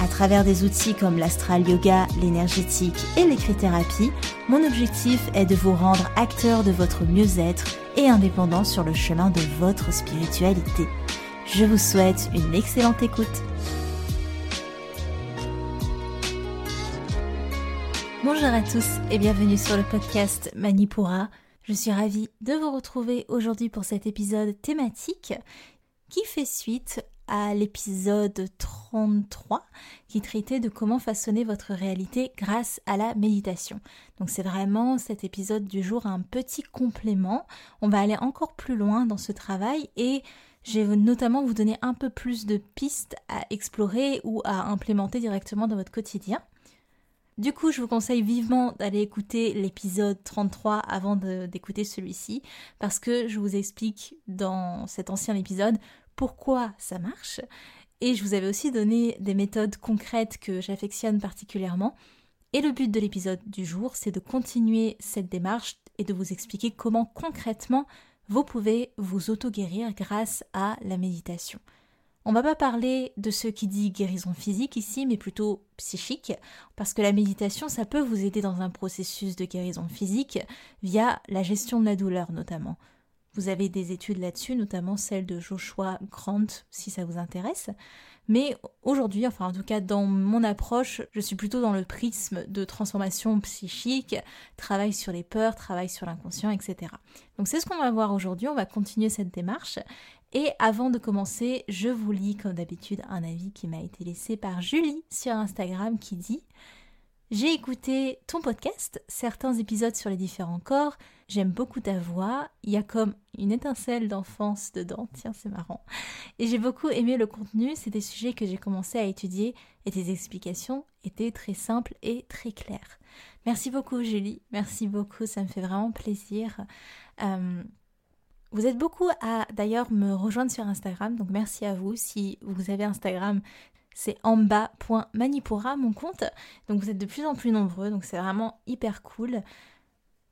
à travers des outils comme l'astral yoga, l'énergétique et l'écrit-thérapie, mon objectif est de vous rendre acteur de votre mieux-être et indépendant sur le chemin de votre spiritualité. Je vous souhaite une excellente écoute. Bonjour à tous et bienvenue sur le podcast Manipura. Je suis ravie de vous retrouver aujourd'hui pour cet épisode thématique qui fait suite à l'épisode 33 qui traitait de comment façonner votre réalité grâce à la méditation. Donc c'est vraiment cet épisode du jour un petit complément. On va aller encore plus loin dans ce travail et je vais notamment vous donner un peu plus de pistes à explorer ou à implémenter directement dans votre quotidien. Du coup, je vous conseille vivement d'aller écouter l'épisode 33 avant d'écouter celui-ci, parce que je vous explique dans cet ancien épisode pourquoi ça marche. Et je vous avais aussi donné des méthodes concrètes que j'affectionne particulièrement. Et le but de l'épisode du jour, c'est de continuer cette démarche et de vous expliquer comment concrètement vous pouvez vous auto-guérir grâce à la méditation. On va pas parler de ce qui dit guérison physique ici, mais plutôt psychique, parce que la méditation, ça peut vous aider dans un processus de guérison physique via la gestion de la douleur notamment. Vous avez des études là-dessus, notamment celle de Joshua Grant, si ça vous intéresse. Mais aujourd'hui, enfin en tout cas dans mon approche, je suis plutôt dans le prisme de transformation psychique, travail sur les peurs, travail sur l'inconscient, etc. Donc c'est ce qu'on va voir aujourd'hui, on va continuer cette démarche. Et avant de commencer, je vous lis comme d'habitude un avis qui m'a été laissé par Julie sur Instagram qui dit j'ai écouté ton podcast, certains épisodes sur les différents corps, j'aime beaucoup ta voix, il y a comme une étincelle d'enfance dedans, tiens c'est marrant. Et j'ai beaucoup aimé le contenu, c'est des sujets que j'ai commencé à étudier et tes explications étaient très simples et très claires. Merci beaucoup Julie, merci beaucoup, ça me fait vraiment plaisir. Euh, vous êtes beaucoup à d'ailleurs me rejoindre sur Instagram, donc merci à vous. Si vous avez Instagram, c'est en bas.manipura mon compte. Donc vous êtes de plus en plus nombreux, donc c'est vraiment hyper cool.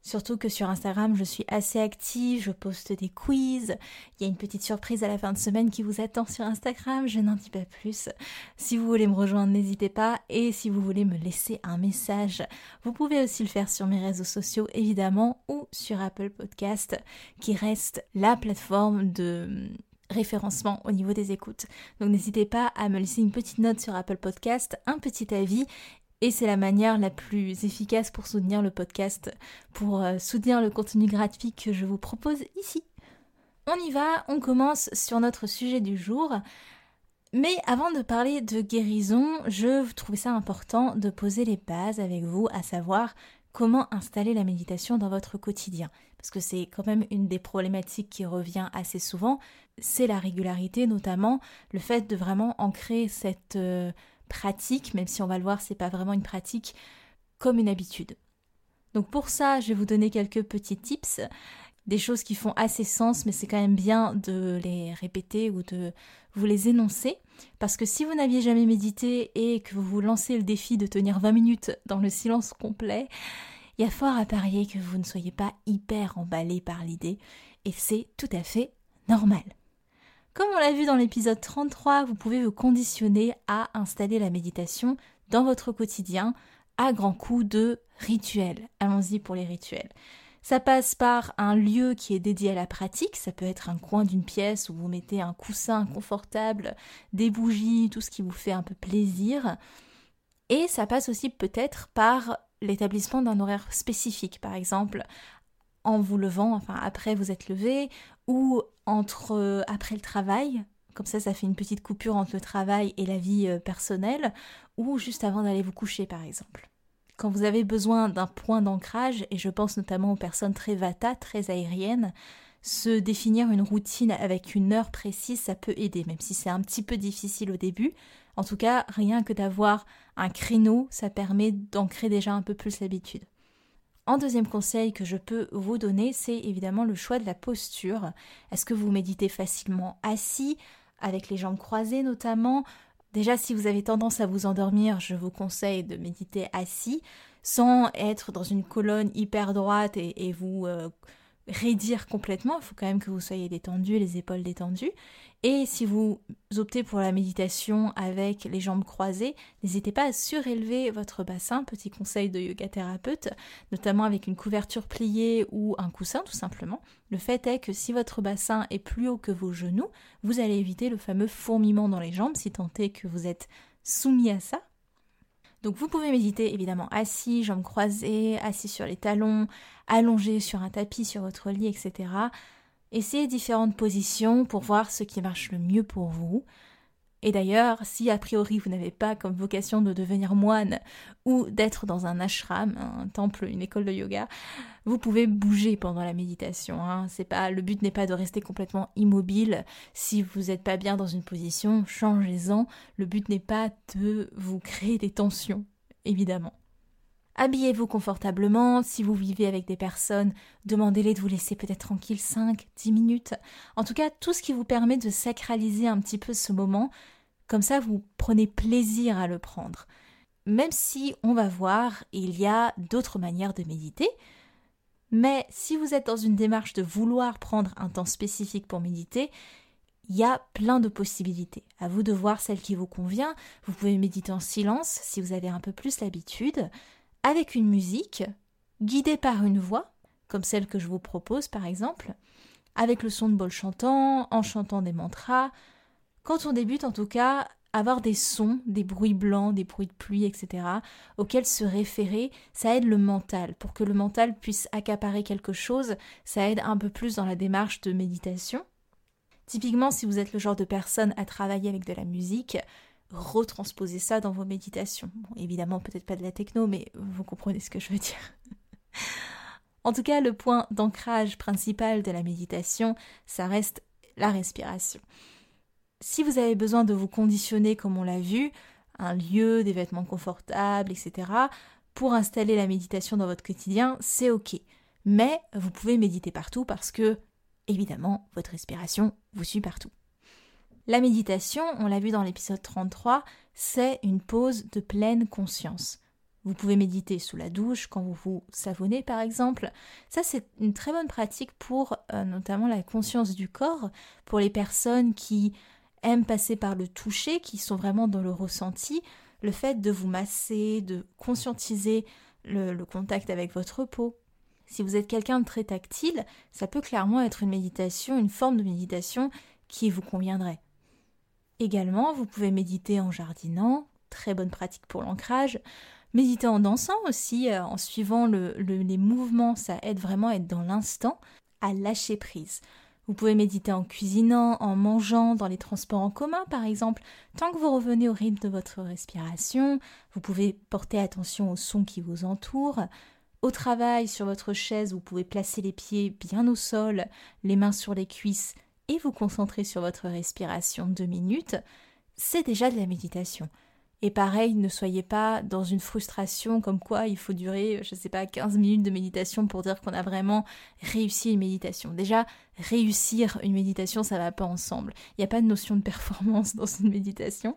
Surtout que sur Instagram, je suis assez active, je poste des quiz. Il y a une petite surprise à la fin de semaine qui vous attend sur Instagram, je n'en dis pas plus. Si vous voulez me rejoindre, n'hésitez pas. Et si vous voulez me laisser un message, vous pouvez aussi le faire sur mes réseaux sociaux, évidemment, ou sur Apple Podcast, qui reste la plateforme de référencement au niveau des écoutes. Donc n'hésitez pas à me laisser une petite note sur Apple Podcast, un petit avis et c'est la manière la plus efficace pour soutenir le podcast, pour euh, soutenir le contenu gratuit que je vous propose ici. On y va, on commence sur notre sujet du jour. Mais avant de parler de guérison, je trouvais ça important de poser les bases avec vous, à savoir comment installer la méditation dans votre quotidien. Parce que c'est quand même une des problématiques qui revient assez souvent, c'est la régularité, notamment le fait de vraiment ancrer cette euh, pratique, même si on va le voir, c'est pas vraiment une pratique, comme une habitude. Donc pour ça, je vais vous donner quelques petits tips, des choses qui font assez sens, mais c'est quand même bien de les répéter ou de vous les énoncer, parce que si vous n'aviez jamais médité et que vous vous lancez le défi de tenir 20 minutes dans le silence complet, il y a fort à parier que vous ne soyez pas hyper emballé par l'idée, et c'est tout à fait normal. Comme on l'a vu dans l'épisode 33, vous pouvez vous conditionner à installer la méditation dans votre quotidien à grands coups de rituels. Allons-y pour les rituels. Ça passe par un lieu qui est dédié à la pratique, ça peut être un coin d'une pièce où vous mettez un coussin confortable, des bougies, tout ce qui vous fait un peu plaisir. Et ça passe aussi peut-être par l'établissement d'un horaire spécifique, par exemple en vous levant, enfin après vous êtes levé, ou entre euh, après le travail, comme ça ça fait une petite coupure entre le travail et la vie euh, personnelle, ou juste avant d'aller vous coucher par exemple. Quand vous avez besoin d'un point d'ancrage, et je pense notamment aux personnes très vata, très aériennes, se définir une routine avec une heure précise, ça peut aider, même si c'est un petit peu difficile au début. En tout cas, rien que d'avoir un créneau, ça permet d'ancrer déjà un peu plus l'habitude. En deuxième conseil que je peux vous donner, c'est évidemment le choix de la posture. Est-ce que vous méditez facilement assis, avec les jambes croisées notamment? Déjà, si vous avez tendance à vous endormir, je vous conseille de méditer assis, sans être dans une colonne hyper droite et, vous euh, raidir complètement, il faut quand même que vous soyez détendu, les épaules détendues. Et si vous optez pour la méditation avec les jambes croisées, n'hésitez pas à surélever votre bassin, petit conseil de yoga thérapeute, notamment avec une couverture pliée ou un coussin tout simplement. Le fait est que si votre bassin est plus haut que vos genoux, vous allez éviter le fameux fourmillement dans les jambes si tant est que vous êtes soumis à ça, donc vous pouvez méditer évidemment assis, jambes croisées, assis sur les talons, allongé sur un tapis sur votre lit, etc. Essayez différentes positions pour voir ce qui marche le mieux pour vous. Et d'ailleurs, si a priori vous n'avez pas comme vocation de devenir moine ou d'être dans un ashram, un temple, une école de yoga, vous pouvez bouger pendant la méditation. Hein. C'est pas le but n'est pas de rester complètement immobile. Si vous n'êtes pas bien dans une position, changez-en. Le but n'est pas de vous créer des tensions, évidemment. Habillez-vous confortablement. Si vous vivez avec des personnes, demandez-les de vous laisser peut-être tranquille 5, 10 minutes. En tout cas, tout ce qui vous permet de sacraliser un petit peu ce moment. Comme ça, vous prenez plaisir à le prendre. Même si, on va voir, il y a d'autres manières de méditer. Mais si vous êtes dans une démarche de vouloir prendre un temps spécifique pour méditer, il y a plein de possibilités. À vous de voir celle qui vous convient. Vous pouvez méditer en silence si vous avez un peu plus l'habitude avec une musique, guidée par une voix, comme celle que je vous propose par exemple, avec le son de bol chantant, en chantant des mantras. Quand on débute en tout cas, avoir des sons, des bruits blancs, des bruits de pluie, etc., auxquels se référer, ça aide le mental. Pour que le mental puisse accaparer quelque chose, ça aide un peu plus dans la démarche de méditation. Typiquement, si vous êtes le genre de personne à travailler avec de la musique, retransposer ça dans vos méditations. évidemment, peut-être pas de la techno, mais vous comprenez ce que je veux dire. en tout cas, le point d'ancrage principal de la méditation, ça reste la respiration. Si vous avez besoin de vous conditionner comme on l'a vu, un lieu, des vêtements confortables, etc., pour installer la méditation dans votre quotidien, c'est ok. Mais vous pouvez méditer partout parce que, évidemment, votre respiration vous suit partout. La méditation, on l'a vu dans l'épisode 33, c'est une pause de pleine conscience. Vous pouvez méditer sous la douche, quand vous vous savonnez par exemple. Ça, c'est une très bonne pratique pour euh, notamment la conscience du corps, pour les personnes qui aiment passer par le toucher, qui sont vraiment dans le ressenti. Le fait de vous masser, de conscientiser le contact avec votre peau. Si vous êtes quelqu'un de très tactile, ça peut clairement être une méditation, une forme de méditation qui vous conviendrait. Également, vous pouvez méditer en jardinant, très bonne pratique pour l'ancrage. Méditer en dansant aussi, euh, en suivant les mouvements, ça aide vraiment à être dans l'instant, à lâcher prise. Vous pouvez méditer en cuisinant, en mangeant, dans les transports en commun par exemple. Tant que vous revenez au rythme de votre respiration, vous pouvez porter attention aux sons qui vous entourent. Au travail, sur votre chaise, vous pouvez placer les pieds bien au sol, les mains sur les cuisses et vous concentrer sur votre respiration deux minutes, c'est déjà de la méditation. Et pareil, ne soyez pas dans une frustration comme quoi il faut durer, je ne sais pas, 15 minutes de méditation pour dire qu'on a vraiment réussi une méditation. Déjà, réussir une méditation, ça va pas ensemble. Il n'y a pas de notion de performance dans une méditation.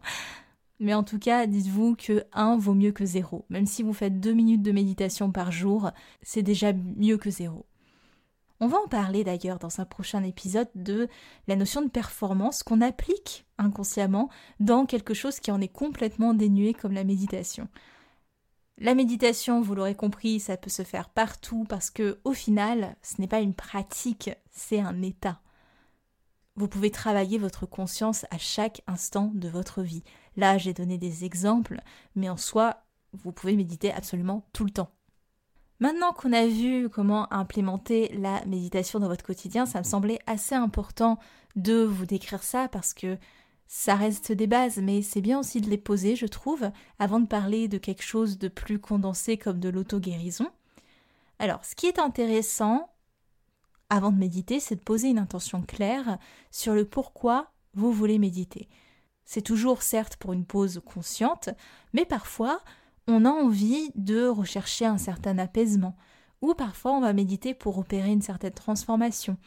Mais en tout cas, dites-vous que 1 vaut mieux que 0. Même si vous faites 2 minutes de méditation par jour, c'est déjà mieux que 0. On va en parler d'ailleurs dans un prochain épisode de la notion de performance qu'on applique inconsciemment dans quelque chose qui en est complètement dénué comme la méditation. La méditation, vous l'aurez compris, ça peut se faire partout parce que au final, ce n'est pas une pratique, c'est un état. Vous pouvez travailler votre conscience à chaque instant de votre vie. Là, j'ai donné des exemples, mais en soi, vous pouvez méditer absolument tout le temps. Maintenant qu'on a vu comment implémenter la méditation dans votre quotidien, ça me semblait assez important de vous décrire ça parce que ça reste des bases, mais c'est bien aussi de les poser, je trouve, avant de parler de quelque chose de plus condensé comme de l'auto-guérison. Alors, ce qui est intéressant, avant de méditer, c'est de poser une intention claire sur le pourquoi vous voulez méditer. C'est toujours certes pour une pause consciente, mais parfois on a envie de rechercher un certain apaisement, ou parfois on va méditer pour opérer une certaine transformation,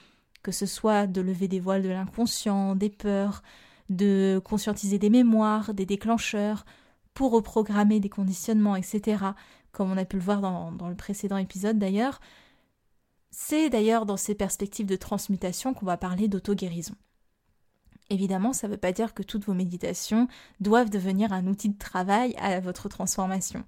que ce soit de lever des voiles de l'inconscient, des peurs, de conscientiser des mémoires, des déclencheurs, pour reprogrammer des conditionnements, etc., comme on a pu le voir dans, dans le précédent épisode d'ailleurs. C'est d'ailleurs dans ces perspectives de transmutation qu'on va parler d'auto-guérison. Évidemment, ça ne veut pas dire que toutes vos méditations doivent devenir un outil de travail à votre transformation.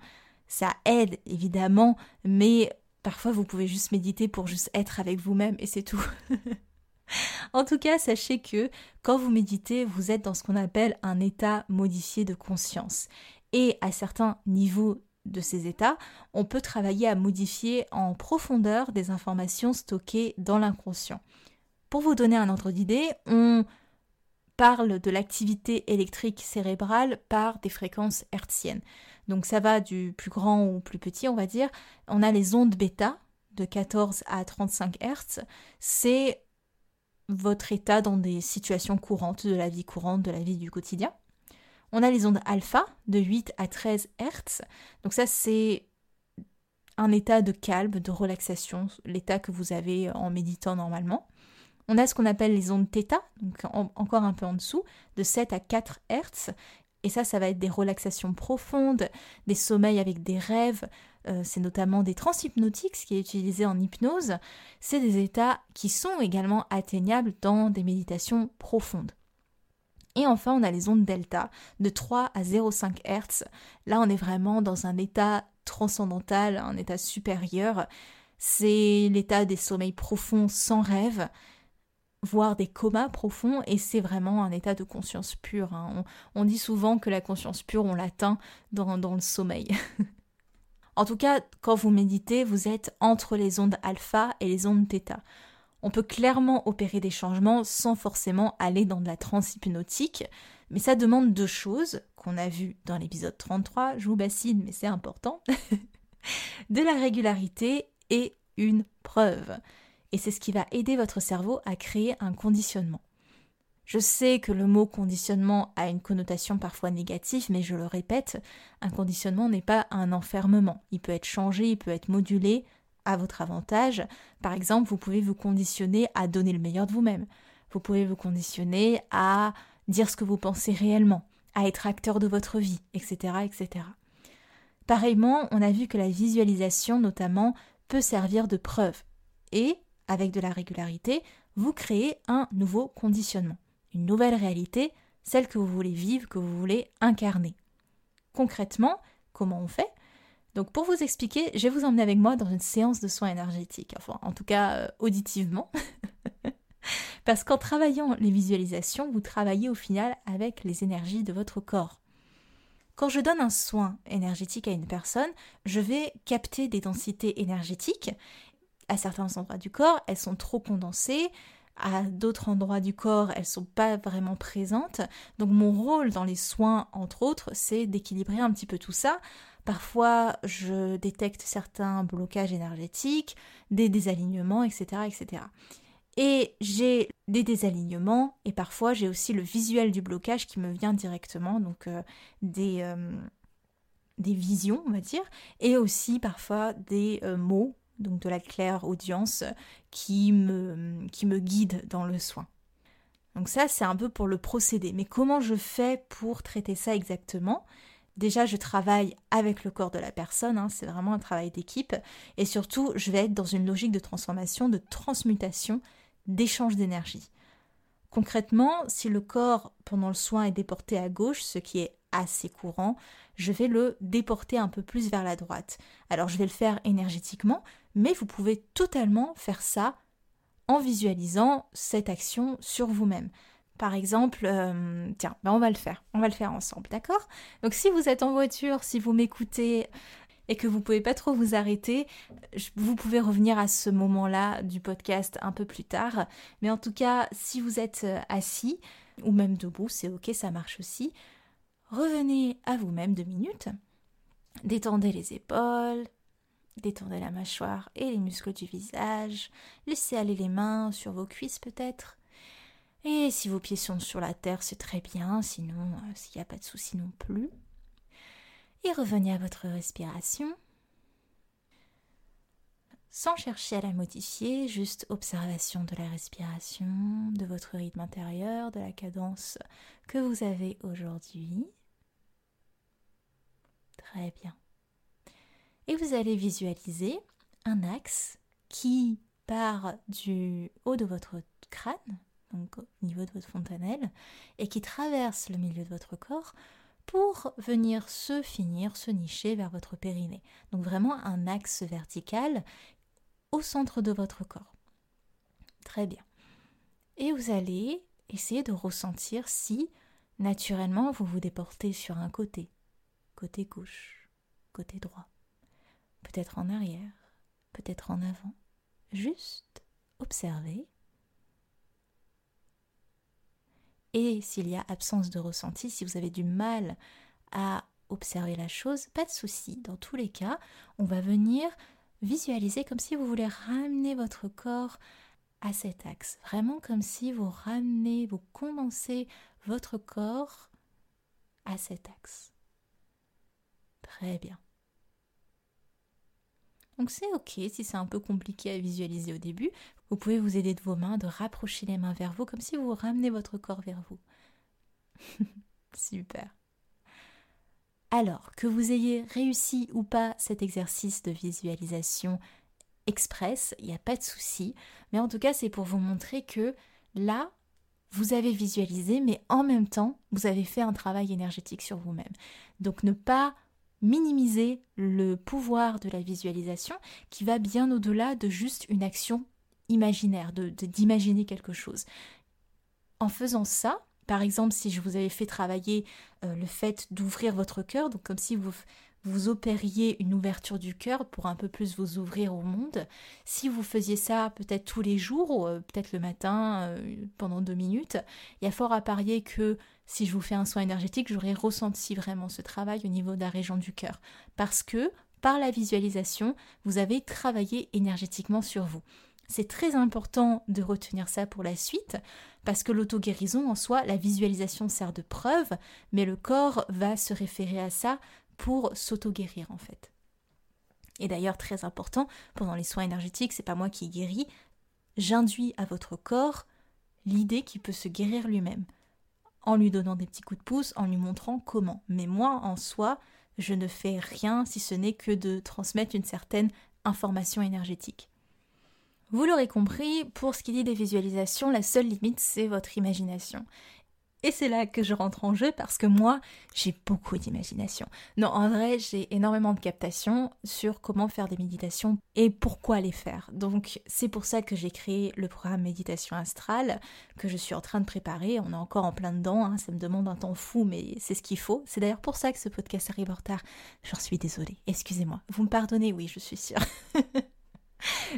Ça aide, évidemment, mais parfois vous pouvez juste méditer pour juste être avec vous-même et c'est tout. en tout cas, sachez que quand vous méditez, vous êtes dans ce qu'on appelle un état modifié de conscience. Et à certains niveaux de ces états, on peut travailler à modifier en profondeur des informations stockées dans l'inconscient. Pour vous donner un ordre d'idée, on parle de l'activité électrique cérébrale par des fréquences hertziennes. Donc ça va du plus grand au plus petit, on va dire. On a les ondes bêta de 14 à 35 Hz. C'est votre état dans des situations courantes de la vie courante, de la vie du quotidien. On a les ondes alpha de 8 à 13 Hz. Donc ça c'est un état de calme, de relaxation, l'état que vous avez en méditant normalement. On a ce qu'on appelle les ondes θ, donc encore un peu en dessous, de 7 à 4 Hz. Et ça, ça va être des relaxations profondes, des sommeils avec des rêves. Euh, c'est notamment des transhypnotiques, ce qui est utilisé en hypnose. C'est des états qui sont également atteignables dans des méditations profondes. Et enfin, on a les ondes delta de 3 à 0,5 Hz. Là, on est vraiment dans un état transcendantal, un état supérieur. C'est l'état des sommeils profonds sans rêve voire des comas profonds, et c'est vraiment un état de conscience pure. Hein. On, dit souvent que la conscience pure, on l'atteint dans, dans le sommeil. en tout cas, quand vous méditez, vous êtes entre les ondes alpha et les ondes θ. On peut clairement opérer des changements sans forcément aller dans de la transhypnotique, mais ça demande deux choses qu'on a vues dans l'épisode 33, je vous bassine, mais c'est important, de la régularité et une preuve et c'est ce qui va aider votre cerveau à créer un conditionnement. Je sais que le mot conditionnement a une connotation parfois négative, mais je le répète, un conditionnement n'est pas un enfermement. Il peut être changé, il peut être modulé à votre avantage. Par exemple, vous pouvez vous conditionner à donner le meilleur de vous-même. Vous pouvez vous conditionner à dire ce que vous pensez réellement, à être acteur de votre vie, etc., etc. Pareillement, on a vu que la visualisation, notamment, peut servir de preuve. Et avec de la régularité, vous créez un nouveau conditionnement, une nouvelle réalité, celle que vous voulez vivre, que vous voulez incarner. Concrètement, comment on fait? Donc pour vous expliquer, je vais vous emmener avec moi dans une séance de soins énergétiques, enfin en tout cas euh, auditivement. Parce qu'en travaillant les visualisations, vous travaillez au final avec les énergies de votre corps. Quand je donne un soin énergétique à une personne, je vais capter des densités énergétiques à certains endroits du corps, elles sont trop condensées, à d'autres endroits du corps, elles sont pas vraiment présentes. Donc mon rôle dans les soins, entre autres, c'est d'équilibrer un petit peu tout ça. Parfois, je détecte certains blocages énergétiques, des désalignements, etc., etc. Et j'ai des désalignements et parfois j'ai aussi le visuel du blocage qui me vient directement, donc euh, des, euh, des visions, on va dire, et aussi parfois des euh, mots donc de la claire audience, qui me, guide dans le soin. Donc ça, c'est un peu pour le procédé. Mais comment je fais pour traiter ça exactement? Déjà, je travaille avec le corps de la personne, hein, c'est vraiment un travail d'équipe. Et surtout, je vais être dans une logique de transformation, de transmutation, d'échange d'énergie. Concrètement, si le corps pendant le soin est déporté à gauche, ce qui est assez courant, je vais le déporter un peu plus vers la droite. Alors je vais le faire énergétiquement, mais vous pouvez totalement faire ça en visualisant cette action sur vous-même. Par exemple, euh, tiens, ben on va le faire, on va le faire ensemble, d'accord? Donc si vous êtes en voiture, si vous m'écoutez et que vous pouvez pas trop vous arrêter, vous pouvez revenir à ce moment-là du podcast un peu plus tard. Mais en tout cas, si vous êtes euh, assis ou même debout, c'est ok, ça marche aussi. Revenez à vous-même deux minutes. Détendez les épaules, Détendez la mâchoire et les muscles du visage. Laissez aller les mains sur vos cuisses peut-être. Et si vos pieds sont sur la terre, c'est très bien, sinon euh, s'il n'y a pas de souci non plus. Et revenez à votre respiration. Sans chercher à la modifier, juste observation de la respiration, de votre rythme intérieur, de la cadence que vous avez aujourd'hui. Très bien. Et vous allez visualiser un axe qui part du haut de votre crâne, donc au niveau de votre fontanelle, et qui traverse le milieu de votre corps pour venir se finir, se nicher vers votre périnée. Donc vraiment un axe vertical au centre de votre corps. Très bien. Et vous allez essayer de ressentir si naturellement vous vous déportez sur un côté, côté gauche, côté droit peut-être en arrière, peut-être en avant. Juste observer. Et s'il y a absence de ressenti, si vous avez du mal à observer la chose, pas de souci. Dans tous les cas, on va venir visualiser comme si vous voulez ramener votre corps à cet axe. Vraiment comme si vous ramenez, vous condensez votre corps à cet axe. Très bien. Donc c'est ok si c'est un peu compliqué à visualiser au début. Vous pouvez vous aider de vos mains, de rapprocher les mains vers vous comme si vous ramenez votre corps vers vous. Super. Alors, que vous ayez réussi ou pas cet exercice de visualisation express, il n'y a pas de souci. Mais en tout cas, c'est pour vous montrer que là, vous avez visualisé, mais en même temps, vous avez fait un travail énergétique sur vous-même. Donc ne pas minimiser le pouvoir de la visualisation qui va bien au-delà de juste une action imaginaire, de, d'imaginer quelque chose. En faisant ça, par exemple, si je vous avais fait travailler euh, le fait d'ouvrir votre cœur, donc comme si vous, vous opériez une ouverture du cœur pour un peu plus vous ouvrir au monde, si vous faisiez ça peut-être tous les jours, ou euh, peut-être le matin euh, pendant deux minutes, il y a fort à parier que si je vous fais un soin énergétique, j'aurais ressenti vraiment ce travail au niveau de la région du cœur. Parce que par la visualisation, vous avez travaillé énergétiquement sur vous. C'est très important de retenir ça pour la suite, parce que l'auto-guérison en soi, la visualisation sert de preuve, mais le corps va se référer à ça pour s'auto-guérir en fait. Et d'ailleurs, très important, pendant les soins énergétiques, c'est pas moi qui guéris, j'induis à votre corps l'idée qu'il peut se guérir lui-même en lui donnant des petits coups de pouce, en lui montrant comment. Mais moi, en soi, je ne fais rien si ce n'est que de transmettre une certaine information énergétique. Vous l'aurez compris, pour ce qui dit des visualisations, la seule limite, c'est votre imagination. Et c'est là que je rentre en jeu parce que moi, j'ai beaucoup d'imagination. Non, en vrai, j'ai énormément de captation sur comment faire des méditations et pourquoi les faire. Donc, c'est pour ça que j'ai créé le programme Méditation Astrale que je suis en train de préparer. On est encore en plein dedans, hein. ça me demande un temps fou, mais c'est ce qu'il faut. C'est d'ailleurs pour ça que ce podcast arrive en retard. J'en suis désolée. Excusez-moi. Vous me pardonnez Oui, je suis sûre.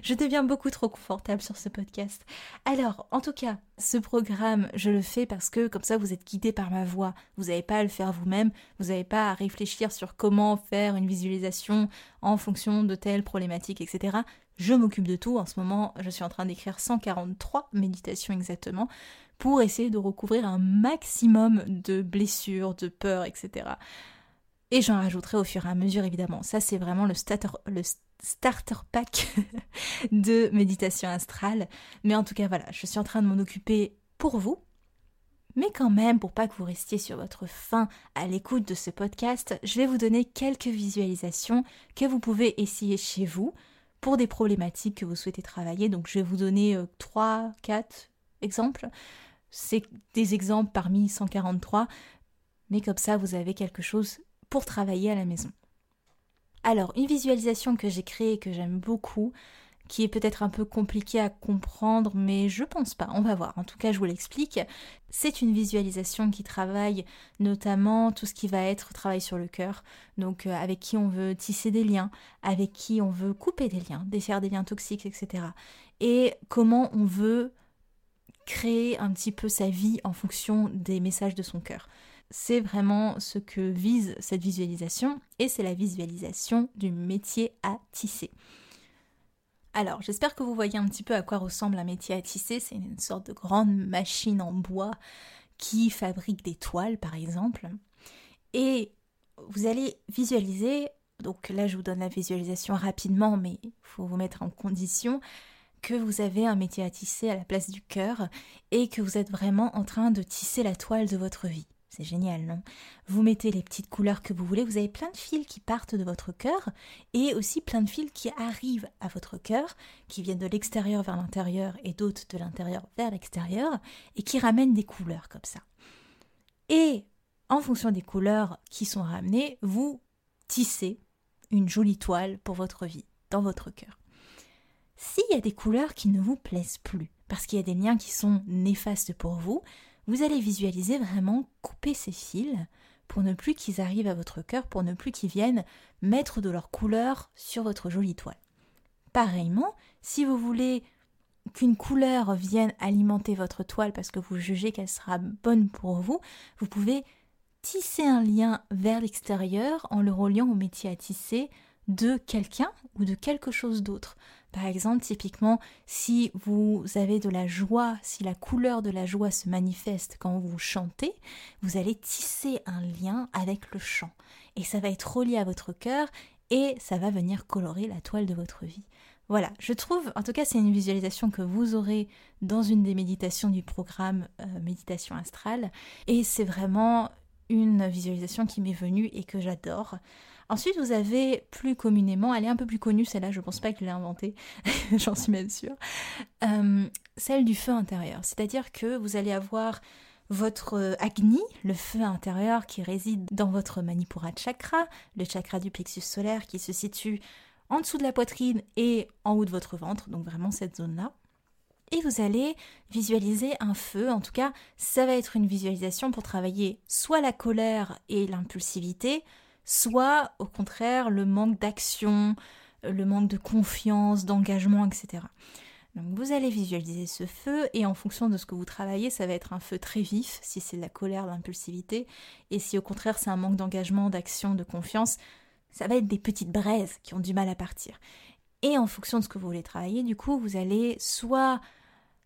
je deviens beaucoup trop confortable sur ce podcast. Alors, en tout cas, ce programme, je le fais parce que comme ça, vous êtes guidé par ma voix. Vous n'avez pas à le faire vous-même. Vous n'avez pas à réfléchir sur comment faire une visualisation en fonction de telle problématique, etc. Je m'occupe de tout. En ce moment, je suis en train d'écrire 143 méditations exactement pour essayer de recouvrir un maximum de blessures, de peurs, etc. Et j'en rajouterai au fur et à mesure, évidemment. Ça, c'est vraiment le, starter, starter pack de méditation astrale. Mais en tout cas, voilà, je suis en train de m'en occuper pour vous. Mais quand même, pour pas que vous restiez sur votre faim à l'écoute de ce podcast, je vais vous donner quelques visualisations que vous pouvez essayer chez vous pour des problématiques que vous souhaitez travailler. Donc je vais vous donner 3, euh, 4 exemples. C'est des exemples parmi 143, mais comme ça vous avez quelque chose pour travailler à la maison. Alors, une visualisation que j'ai créée que j'aime beaucoup, qui est peut-être un peu compliquée à comprendre, mais je pense pas, on va voir. En tout cas, je vous l'explique. C'est une visualisation qui travaille notamment tout ce qui va être travail sur le cœur, donc euh, avec qui on veut tisser des liens, avec qui on veut couper des liens, défaire des liens toxiques, etc. Et comment on veut créer un petit peu sa vie en fonction des messages de son cœur. C'est vraiment ce que vise cette visualisation et c'est la visualisation du métier à tisser. Alors, j'espère que vous voyez un petit peu à quoi ressemble un métier à tisser. C'est une sorte de grande machine en bois qui fabrique des toiles, par exemple. Et vous allez visualiser, donc là je vous donne la visualisation rapidement, mais il faut vous mettre en condition que vous avez un métier à tisser à la place du cœur et que vous êtes vraiment en train de tisser la toile de votre vie. C'est génial, non? Vous mettez les petites couleurs que vous voulez, vous avez plein de fils qui partent de votre cœur et aussi plein de fils qui arrivent à votre cœur, qui viennent de l'extérieur vers l'intérieur et d'autres de l'intérieur vers l'extérieur et qui ramènent des couleurs comme ça. Et en fonction des couleurs qui sont ramenées, vous tissez une jolie toile pour votre vie, dans votre cœur. S'il y a des couleurs qui ne vous plaisent plus, parce qu'il y a des liens qui sont néfastes pour vous, vous allez visualiser vraiment couper ces fils pour ne plus qu'ils arrivent à votre cœur, pour ne plus qu'ils viennent mettre de leur couleur sur votre jolie toile. Pareillement, si vous voulez qu'une couleur vienne alimenter votre toile parce que vous jugez qu'elle sera bonne pour vous, vous pouvez tisser un lien vers l'extérieur en le reliant au métier à tisser de quelqu'un ou de quelque chose d'autre. Par exemple, typiquement, si vous avez de la joie, si la couleur de la joie se manifeste quand vous chantez, vous allez tisser un lien avec le chant. Et ça va être relié à votre cœur et ça va venir colorer la toile de votre vie. Voilà, je trouve, en tout cas c'est une visualisation que vous aurez dans une des méditations du programme euh, Méditation Astrale, et c'est vraiment une visualisation qui m'est venue et que j'adore. Ensuite, vous avez plus communément, elle est un peu plus connue, celle-là, je pense pas que je inventée, j'en suis même sûre, euh, celle du feu intérieur. C'est-à-dire que vous allez avoir votre euh, Agni, le feu intérieur qui réside dans votre Manipura chakra, le chakra du plexus solaire qui se situe en dessous de la poitrine et en haut de votre ventre, donc vraiment cette zone-là. Et vous allez visualiser un feu, en tout cas ça va être une visualisation pour travailler soit la colère et l'impulsivité, soit au contraire le manque d'action, le manque de confiance, d'engagement, etc. Donc vous allez visualiser ce feu et en fonction de ce que vous travaillez, ça va être un feu très vif si c'est la colère, l'impulsivité, et si au contraire c'est un manque d'engagement, d'action, de confiance, ça va être des petites braises qui ont du mal à partir. Et en fonction de ce que vous voulez travailler, du coup, vous allez soit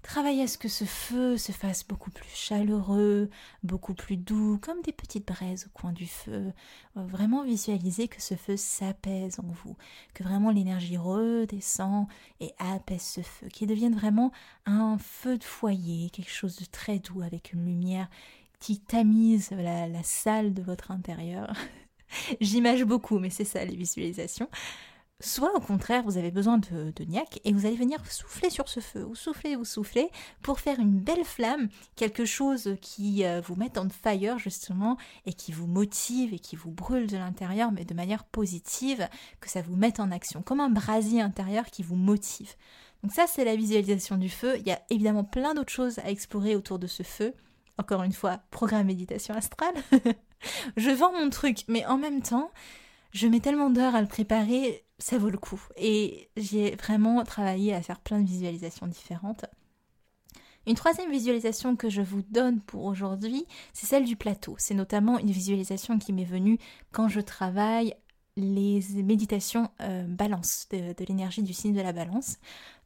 Travaillez à ce que ce feu se fasse beaucoup plus chaleureux, beaucoup plus doux, comme des petites braises au coin du feu. Euh, vraiment visualisez que ce feu s'apaise en vous, que vraiment l'énergie redescend et apaise ce feu, qu'il devienne vraiment un feu de foyer, quelque chose de très doux avec une lumière qui tamise la, la salle de votre intérieur. J'image beaucoup, mais c'est ça les visualisations. Soit au contraire, vous avez besoin de, de et vous allez venir souffler sur ce feu, ou souffler, ou souffler, pour faire une belle flamme, quelque chose qui euh, vous mette en fire justement et qui vous motive et qui vous brûle de l'intérieur, mais de manière positive, que ça vous mette en action, comme un brasier intérieur qui vous motive. Donc ça, c'est la visualisation du feu. Il y a évidemment plein d'autres choses à explorer autour de ce feu. Encore une fois, programme méditation astrale. Je vends mon truc, mais en même temps, je mets tellement d'heures à le préparer, ça vaut le coup. Et j'ai vraiment travaillé à faire plein de visualisations différentes. Une troisième visualisation que je vous donne pour aujourd'hui, c'est celle du plateau. C'est notamment une visualisation qui m'est venue quand je travaille les méditations euh, balance, de, l'énergie du signe de la balance.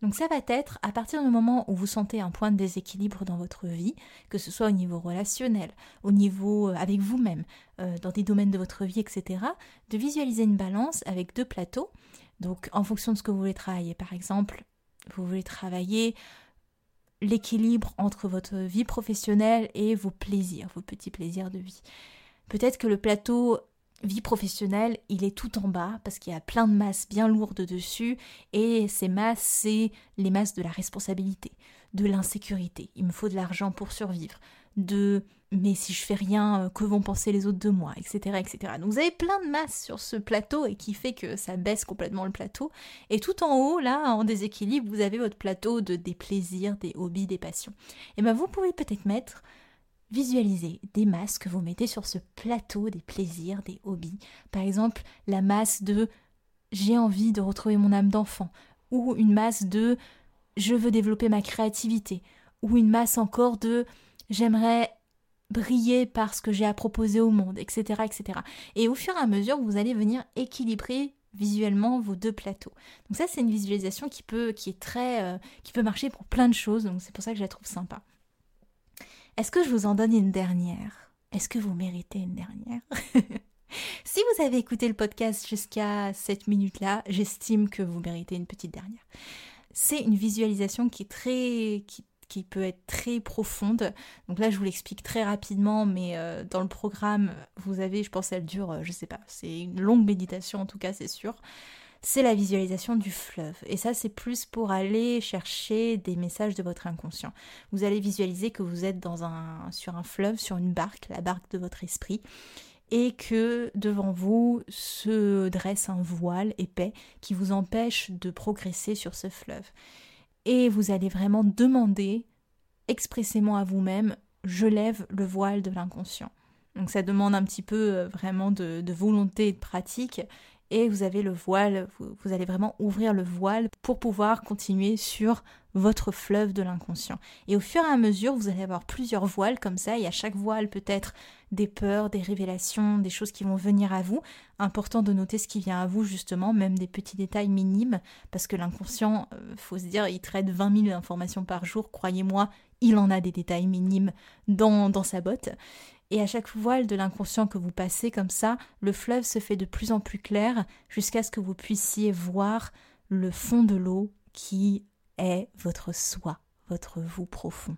Donc ça va être à partir du moment où vous sentez un point de déséquilibre dans votre vie, que ce soit au niveau relationnel, au niveau euh, avec vous-même, euh, dans des domaines de votre vie, etc., de visualiser une balance avec deux plateaux. Donc en fonction de ce que vous voulez travailler, par exemple, vous voulez travailler l'équilibre entre votre vie professionnelle et vos plaisirs, vos petits plaisirs de vie. Peut-être que le plateau vie professionnelle, il est tout en bas parce qu'il y a plein de masses bien lourdes dessus et ces masses, c'est les masses de la responsabilité, de l'insécurité. Il me faut de l'argent pour survivre, de mais si je fais rien, euh, que vont penser les autres de moi, etc., etc. Donc vous avez plein de masses sur ce plateau et qui fait que ça baisse complètement le plateau. Et tout en haut, là, en déséquilibre, vous avez votre plateau de des plaisirs, des hobbies, des passions. Et ben vous pouvez peut-être mettre Visualisez des masses que vous mettez sur ce plateau des plaisirs, des hobbies. Par exemple, la masse de j'ai envie de retrouver mon âme d'enfant, ou une masse de je veux développer ma créativité, ou une masse encore de j'aimerais briller par ce que j'ai à proposer au monde, etc., etc. Et au fur et à mesure, vous allez venir équilibrer visuellement vos deux plateaux. Donc ça, c'est une visualisation qui peut, qui est très, euh, qui peut marcher pour plein de choses. Donc c'est pour ça que je la trouve sympa. Est-ce que je vous en donne une dernière? Est-ce que vous méritez une dernière? Si vous avez écouté le podcast jusqu'à cette minute-là, j'estime que vous méritez une petite dernière. C'est une visualisation qui est très, qui peut être très profonde. Donc là, je vous l'explique très rapidement, mais euh, dans le programme, vous avez, je pense, elle dure, euh, je sais pas, c'est une longue méditation en tout cas, c'est sûr. C'est la visualisation du fleuve. Et ça, c'est plus pour aller chercher des messages de votre inconscient. Vous allez visualiser que vous êtes sur un fleuve, sur une barque, la barque de votre esprit et que devant vous se dresse un voile épais qui vous empêche de progresser sur ce fleuve et vous allez vraiment demander expressément à vous-même je lève le voile de l'inconscient. Donc ça demande un petit peu euh, vraiment de, volonté et de pratique et vous avez le voile, vous, allez vraiment ouvrir le voile pour pouvoir continuer sur votre fleuve de l'inconscient. Et au fur et à mesure, vous allez avoir plusieurs voiles comme ça, et à chaque voile peut-être des peurs, des révélations, des choses qui vont venir à vous. Important de noter ce qui vient à vous justement, même des petits détails minimes, parce que l'inconscient, euh, faut se dire, il traite 20 000 informations par jour, croyez-moi, il en a des détails minimes dans, dans sa botte. Et à chaque voile de l'inconscient que vous passez comme ça, le fleuve se fait de plus en plus clair jusqu'à ce que vous puissiez voir le fond de l'eau qui est votre soi, votre vous profond.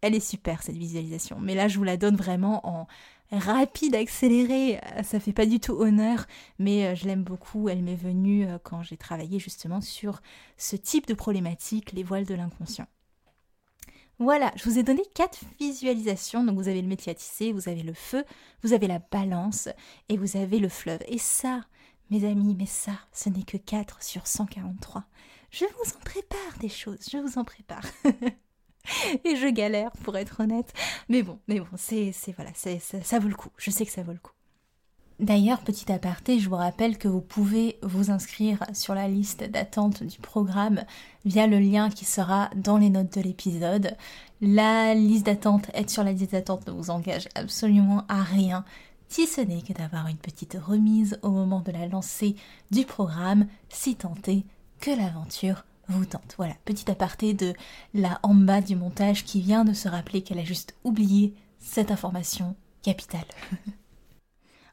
Elle est super cette visualisation, mais là je vous la donne vraiment en rapide, accéléré. Ça fait pas du tout honneur, mais euh, je l'aime beaucoup. Elle m'est venue euh, quand j'ai travaillé justement sur ce type de problématique, les voiles de l'inconscient. Voilà, je vous ai donné quatre visualisations. Donc vous avez le métier à vous avez le feu, vous avez la balance et vous avez le fleuve. Et ça, mes amis, mais ça, ce n'est que 4 sur 143. Je vous en prépare des choses, je vous en prépare. et je galère pour être honnête. Mais bon, mais bon, c'est, voilà, ça vaut le coup. Je sais que ça vaut le coup. D'ailleurs, petit aparté, je vous rappelle que vous pouvez vous inscrire sur la liste d'attente du programme via le lien qui sera dans les notes de l'épisode. La liste d'attente, être sur la liste d'attente ne vous engage absolument à rien, si ce n'est que d'avoir une petite remise au moment de la lancée du programme, si est que l'aventure vous tente. Voilà, petit aparté de la en du montage qui vient de se rappeler qu'elle a juste oublié cette information capitale.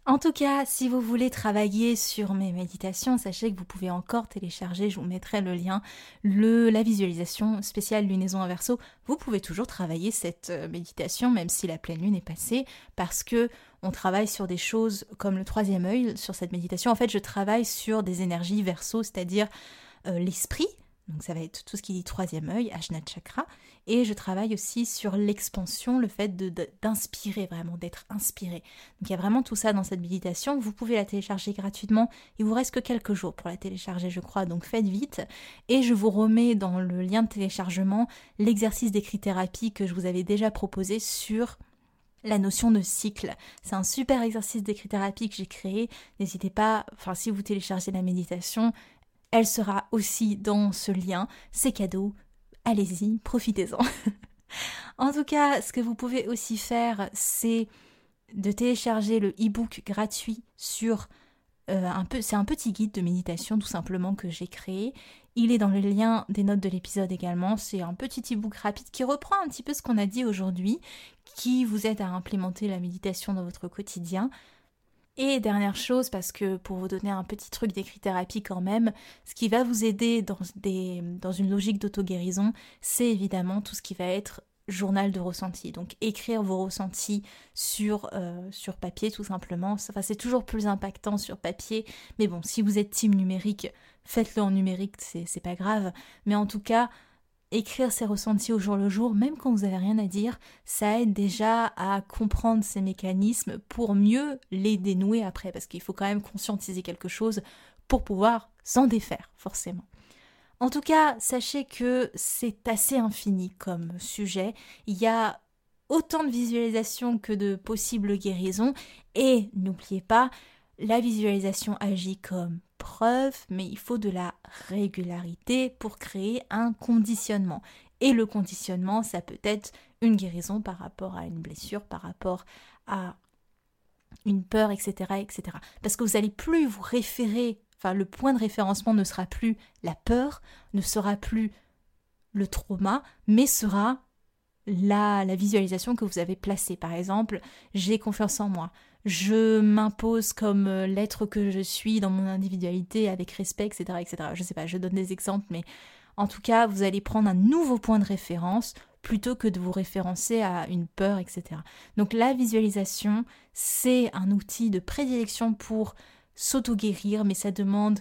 En tout cas, si vous voulez travailler sur mes méditations, sachez que vous pouvez encore télécharger, je vous mettrai le lien, le, la visualisation spéciale lunaison inverso. Vous pouvez toujours travailler cette euh, méditation même si la pleine lune est passée parce que on travaille sur des choses comme le troisième œil sur cette méditation. En fait, je travaille sur des énergies verso, c'est-à-dire euh, l'esprit, donc ça va être tout ce qui dit troisième œil, Ajna Chakra. Et je travaille aussi sur l'expansion, le fait d'inspirer vraiment, d'être inspiré. Donc il y a vraiment tout ça dans cette méditation. Vous pouvez la télécharger gratuitement. Il vous reste que quelques jours pour la télécharger, je crois. Donc faites vite. Et je vous remets dans le lien de téléchargement l'exercice d'écrit-thérapie que je vous avais déjà proposé sur la notion de cycle. C'est un super exercice d'écrit-thérapie que j'ai créé. N'hésitez pas, enfin si vous téléchargez la méditation, elle sera aussi dans ce lien. C'est cadeau. Allez-y, profitez-en. en tout cas, ce que vous pouvez aussi faire, c'est de télécharger le e-book gratuit sur euh, un c'est un petit guide de méditation tout simplement que j'ai créé. Il est dans le lien des notes de l'épisode également. C'est un petit e-book rapide qui reprend un petit peu ce qu'on a dit aujourd'hui, qui vous aide à implémenter la méditation dans votre quotidien. Et dernière chose, parce que pour vous donner un petit truc d'écrit-thérapie quand même, ce qui va vous aider dans, une logique d'auto-guérison, c'est évidemment tout ce qui va être journal de ressenti. Donc écrire vos ressentis sur, euh, sur papier tout simplement. Enfin, c'est toujours plus impactant sur papier. Mais bon, si vous êtes team numérique, faites-le en numérique, c'est pas grave. Mais en tout cas, écrire ses ressentis au jour le jour, même quand vous n'avez rien à dire, ça aide déjà à comprendre ces mécanismes pour mieux les dénouer après, parce qu'il faut quand même conscientiser quelque chose pour pouvoir s'en défaire, forcément. En tout cas, sachez que c'est assez infini comme sujet. Il y a autant de visualisations que de possibles guérisons, et n'oubliez pas, la visualisation agit comme preuve, mais il faut de la régularité pour créer un conditionnement. Et le conditionnement, ça peut être une guérison par rapport à une blessure, par rapport à une peur, etc., etc. Parce que vous n'allez plus vous référer, enfin le point de référencement ne sera plus la peur, ne sera plus le trauma, mais sera la, la visualisation que vous avez placée. Par exemple, j'ai confiance en moi, je m'impose comme euh, l'être que je suis dans mon individualité avec respect, etc., etc. Je sais pas, je donne des exemples, mais en tout cas, vous allez prendre un nouveau point de référence plutôt que de vous référencer à une peur, etc. Donc la visualisation, c'est un outil de prédilection pour s'auto-guérir, mais ça demande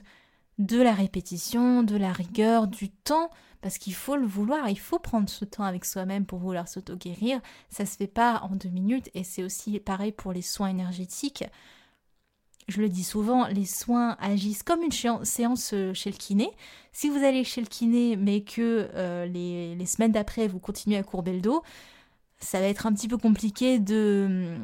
de la répétition, de la rigueur, du temps, parce qu'il faut le vouloir, il faut prendre ce temps avec soi-même pour vouloir s'auto-guérir. Ça se fait pas en deux minutes, et c'est aussi pareil pour les soins énergétiques. Je le dis souvent, les soins agissent comme une séance euh, chez le kiné. Si vous allez chez le kiné, mais que euh, les, semaines d'après, vous continuez à courber le dos, ça va être un petit peu compliqué de,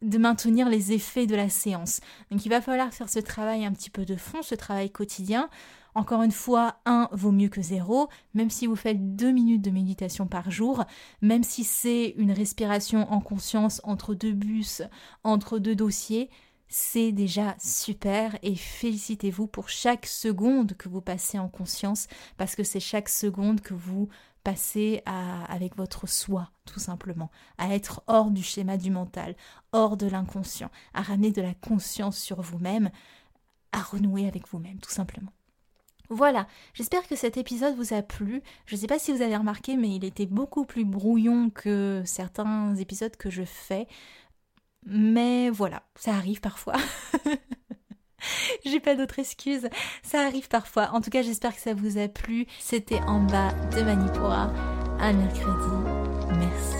de maintenir les effets de la séance. Donc il va falloir faire ce travail un petit peu de fond, ce travail quotidien. Encore une fois, un vaut mieux que zéro, même si vous faites deux minutes de méditation par jour, même si c'est une respiration en conscience entre deux bus, entre deux dossiers, c'est déjà super et félicitez-vous pour chaque seconde que vous passez en conscience parce que c'est chaque seconde que vous passez avec votre soi, tout simplement, à être hors du schéma du mental, hors de l'inconscient, à ramener de la conscience sur vous-même, à renouer avec vous-même, tout simplement. Voilà, j'espère que cet épisode vous a plu. Je ne sais pas si vous avez remarqué, mais il était beaucoup plus brouillon que certains épisodes que je fais. Mais voilà, ça arrive parfois. J'ai pas d'autre excuse, ça arrive parfois. En tout cas, j'espère que ça vous a plu. C'était en bas de Manipura, un mercredi. Merci.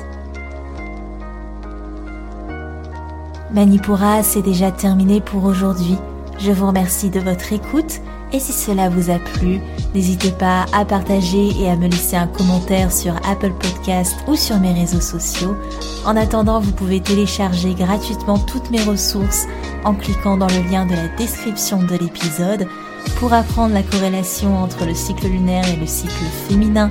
Manipura, c'est déjà terminé pour aujourd'hui. Je vous remercie de votre écoute et si cela vous a plu, n'hésitez pas à partager et à me laisser un commentaire sur Apple Podcast ou sur mes réseaux sociaux. En attendant, vous pouvez télécharger gratuitement toutes mes ressources en cliquant dans le lien de la description de l'épisode pour apprendre la corrélation entre le cycle lunaire et le cycle féminin,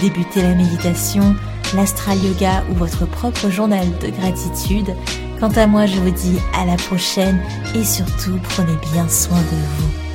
débuter la méditation, l'astral yoga ou votre propre journal de gratitude. Quant à moi, je vous dis à la prochaine et surtout prenez bien soin de vous.